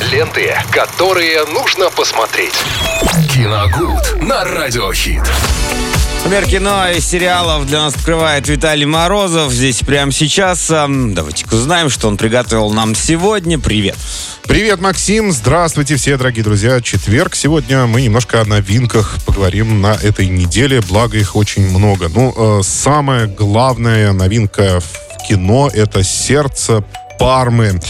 Ленты, которые нужно посмотреть. Киногуд на радиохит. Мир кино и сериалов для нас открывает Виталий Морозов. Здесь прямо сейчас. Давайте-ка узнаем, что он приготовил нам сегодня. Привет. Привет, Максим. Здравствуйте все, дорогие друзья. Четверг. Сегодня мы немножко о новинках поговорим на этой неделе. Благо их очень много. Ну, э, самая главная новинка в кино — это «Сердце Пармы.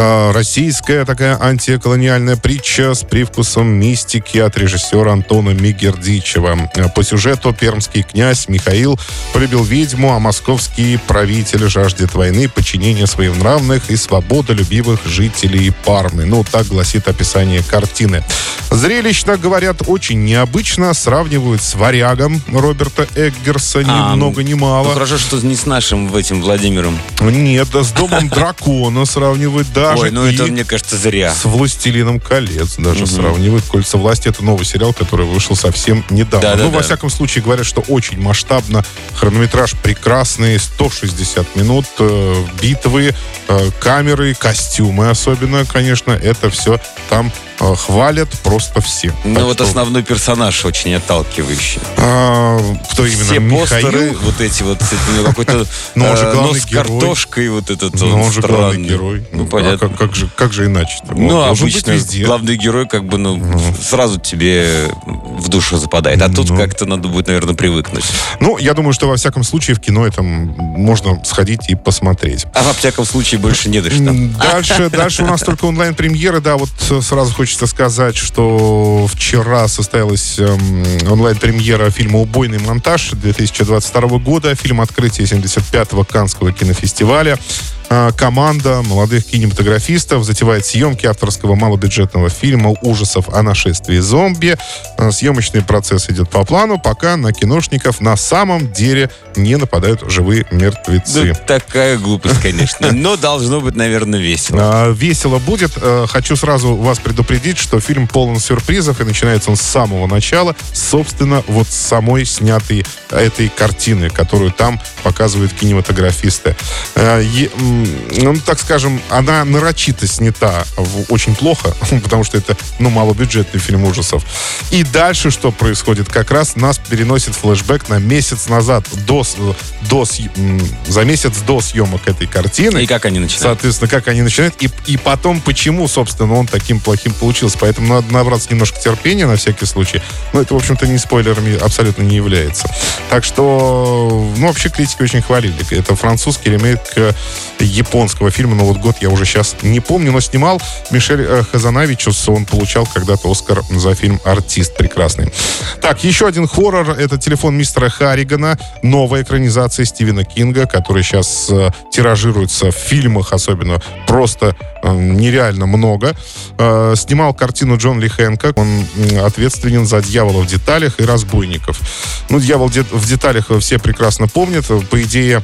Э, российская такая антиколониальная притча с привкусом мистики от режиссера Антона Мигердичева. По сюжету пермский князь Михаил полюбил ведьму, а московский правитель жаждет войны, подчинения своим нравных и свободолюбивых жителей Пармы. Ну, так гласит описание картины. Зрелищно, говорят, очень необычно. Сравнивают с «Варягом» Роберта Эггерса ни а, много ни мало. Ну, хорошо, что не с нашим этим Владимиром. Нет, да с «Домом дракона» сравнивают даже. Ой, ну это, мне кажется, зря. С «Властелином колец» даже угу. сравнивают. «Кольца власти» — это новый сериал, который вышел совсем недавно. Да, ну, да, во всяком случае, говорят, что очень масштабно. Хронометраж прекрасный, 160 минут, э, битвы, э, камеры, костюмы особенно, конечно. Это все там хвалят просто все. Ну так вот что... основной персонаж очень отталкивающий. А, кто именно? Все Михаил? постеры, вот эти вот, какой-то ну, э, нос с картошкой, вот этот Но ну, он же главный герой. Ну, ну понятно. как, же, как же иначе? Ну, обычно главный герой как бы, ну, сразу тебе в душу западает. А тут как-то надо будет, наверное, привыкнуть. Ну, я думаю, что во всяком случае в кино это можно сходить и посмотреть. А во всяком случае больше не дышь Дальше, дальше у нас только онлайн-премьеры, да, вот сразу хочется хочется сказать, что вчера состоялась эм, онлайн-премьера фильма «Убойный монтаж» 2022 года, фильм открытия 75-го Канского кинофестиваля. А, команда молодых кинематографистов затевает съемки авторского малобюджетного фильма ужасов о нашествии зомби. А, съемочный процесс идет по плану, пока на киношников на самом деле не нападают живые мертвецы. Да, такая глупость, конечно. Но должно быть, наверное, весело. А, весело будет. Хочу сразу вас предупредить, что фильм полон сюрпризов, и начинается он с самого начала, собственно, вот с самой снятой этой картины, которую там показывают кинематографисты ну, так скажем, она нарочито снята очень плохо, потому что это, ну, малобюджетный фильм ужасов. И дальше что происходит? Как раз нас переносит флешбэк на месяц назад, до, до, за месяц до съемок этой картины. И как они начинают? Соответственно, как они начинают. И, и потом, почему, собственно, он таким плохим получился. Поэтому надо набраться немножко терпения на всякий случай. Но это, в общем-то, не спойлерами абсолютно не является. Так что, ну, вообще критики очень хвалили. Это французский ремейк э, японского фильма, но вот год я уже сейчас не помню, но снимал Мишель э, Хазанавичус, он получал когда-то Оскар за фильм «Артист» прекрасный. Так, еще один хоррор, это «Телефон мистера Харригана», новая экранизация Стивена Кинга, который сейчас э, тиражируется в фильмах особенно просто э, нереально много. Э, снимал картину Джон Ли Хэнкок, он ответственен за «Дьявола в деталях» и «Разбойников». Ну, «Дьявол в деталях» все прекрасно помнят, по идее,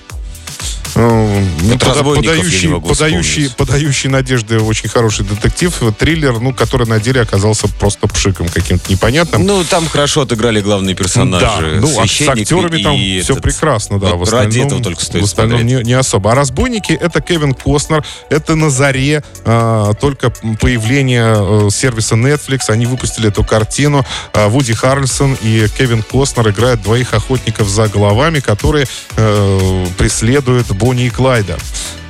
ну, подающий, подающий, подающий надежды очень хороший детектив, триллер, ну, который на деле оказался просто пшиком каким-то непонятным. Ну, там хорошо отыграли главные персонажи. Да, ну, а с актерами там все этот... прекрасно, да. Вот ради этого только стоит В остальном не, не особо. А «Разбойники» — это Кевин Костнер, это на заре а, только появление а, сервиса Netflix, они выпустили эту картину. А, Вуди Харрельсон и Кевин Костнер играют двоих охотников за головами, которые а, преследуют Бонни и Клайда.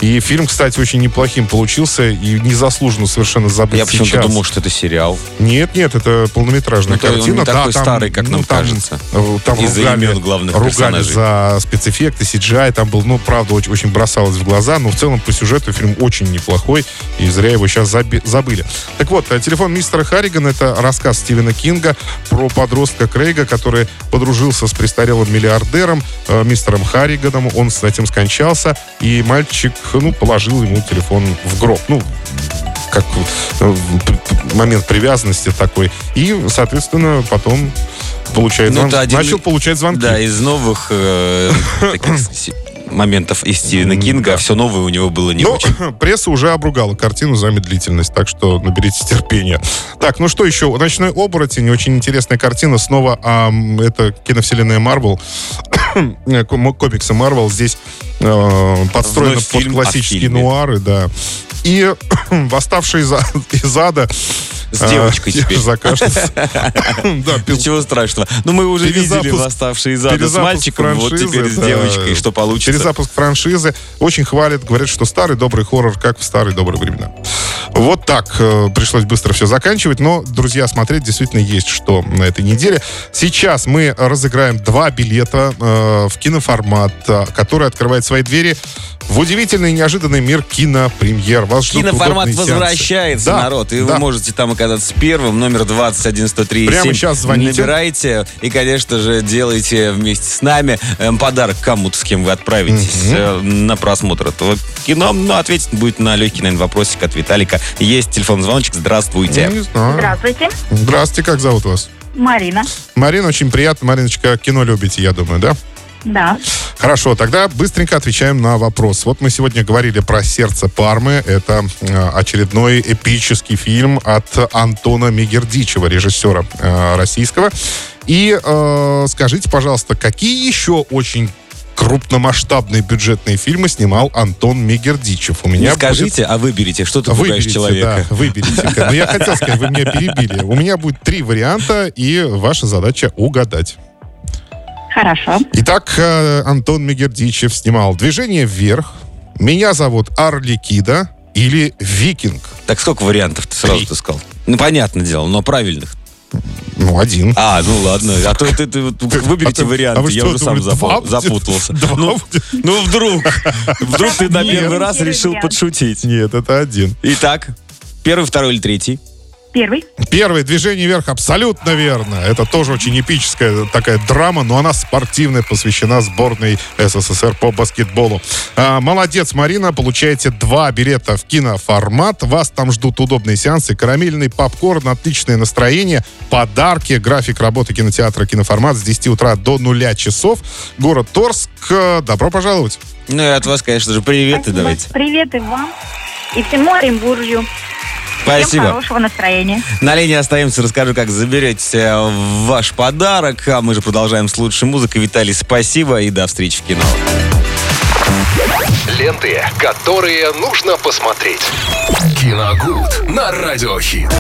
И фильм, кстати, очень неплохим получился и незаслуженно совершенно забыт Я почему-то думал, что это сериал. Нет, нет, это полнометражная ну, картина. Он не такой да, там, старый, как ну, нам там, кажется. Э, там Из-за ругали, имен главных ругали персонажей. за спецэффекты, CGI. Там был, ну, правда, очень, очень бросалось в глаза. Но в целом по сюжету фильм очень неплохой. И зря его сейчас заби- забыли. Так вот, э, телефон мистера Харригана это рассказ Стивена Кинга про подростка Крейга, который подружился с престарелым миллиардером, э, мистером Харриганом. Он с этим скончался. И мальчик ну, положил ему телефон в гроб. Ну, как э, момент привязанности такой. И, соответственно, потом получает ну, звон... один... начал получать звонки. Да, из новых э, моментов из Стивена Кинга, а все новое у него было не Но очень. пресса уже обругала картину за медлительность, так что наберите терпения. Так, ну что еще? «Ночной оборотень», очень интересная картина. Снова а, это киновселенная Марвел, комиксы Марвел. Здесь э, подстроена под фильм классические нуары, да. И восставший из, а- из ада... С девочкой э, теперь. закашлялся. Да, пил- Ничего страшного. Ну, мы уже видели Перезапуск- «Восставшие из ада» с мальчиком, вот теперь с девочкой. Что получится? Перезапуск франшизы. Очень хвалят, говорят, что старый добрый хоррор, как в старые добрые времена. Вот так э, пришлось быстро все заканчивать, но, друзья, смотреть действительно есть что на этой неделе. Сейчас мы разыграем два билета э, в киноформат, э, который открывает свои двери в удивительный и неожиданный мир кинопремьер. Вас ждут Киноформат возвращается, Да, народ. И да. вы можете там оказаться первым. Номер 21 Прямо сейчас звоните. Набирайте. И, конечно же, делайте вместе с нами эм, подарок кому-то, с кем вы отправитесь э, на просмотр этого кино. Ну, ответить будет на легкий, наверное, вопросик от Виталика. Есть телефонный звоночек. Здравствуйте. Ну, не знаю. Здравствуйте, Здравствуйте, как зовут вас? Марина. Марина, очень приятно. Мариночка, кино любите, я думаю, да? Да. Хорошо, тогда быстренько отвечаем на вопрос. Вот мы сегодня говорили про «Сердце Пармы». Это э, очередной эпический фильм от Антона Мегердичева, режиссера э, российского. И э, скажите, пожалуйста, какие еще очень крупномасштабные бюджетные фильмы снимал Антон Мегердичев? У Не меня скажите, а выберите. Что ты будет... пугаешь Выберите, человека? да, выберите. Но я хотел сказать, вы меня перебили. У меня будет три варианта, и ваша задача угадать. Хорошо. Итак, э, Антон Мегердичев снимал «Движение вверх», «Меня зовут Арликида» или «Викинг». Так сколько вариантов ты сразу сказал? Ну, понятное дело, но правильных. Ну, один. А, ну ладно. А то ты, ты выберите А ты- варианты, а вы я что, уже сам думали, два запу- запутался. Два Ну, ну вдруг. Вдруг ты на первый раз решил подшутить. Нет, это один. Итак, первый, второй или третий? Первый. Первое «Движение вверх» абсолютно верно. Это тоже очень эпическая такая драма, но она спортивная, посвящена сборной СССР по баскетболу. А, молодец, Марина. Получаете два билета в киноформат. Вас там ждут удобные сеансы, карамельный попкорн, отличное настроение, подарки, график работы кинотеатра «Киноформат» с 10 утра до 0 часов. Город Торск. Добро пожаловать. Ну и от вас, конечно же, привет и Спасибо. давайте. Привет и вам. И всему Оренбуржью. Всем Спасибо. хорошего настроения. На линии остаемся, расскажу, как заберете э, ваш подарок. А мы же продолжаем с лучшей музыкой. Виталий, спасибо и до встречи в кино. Ленты, которые нужно посмотреть. Киногуд на радиохит.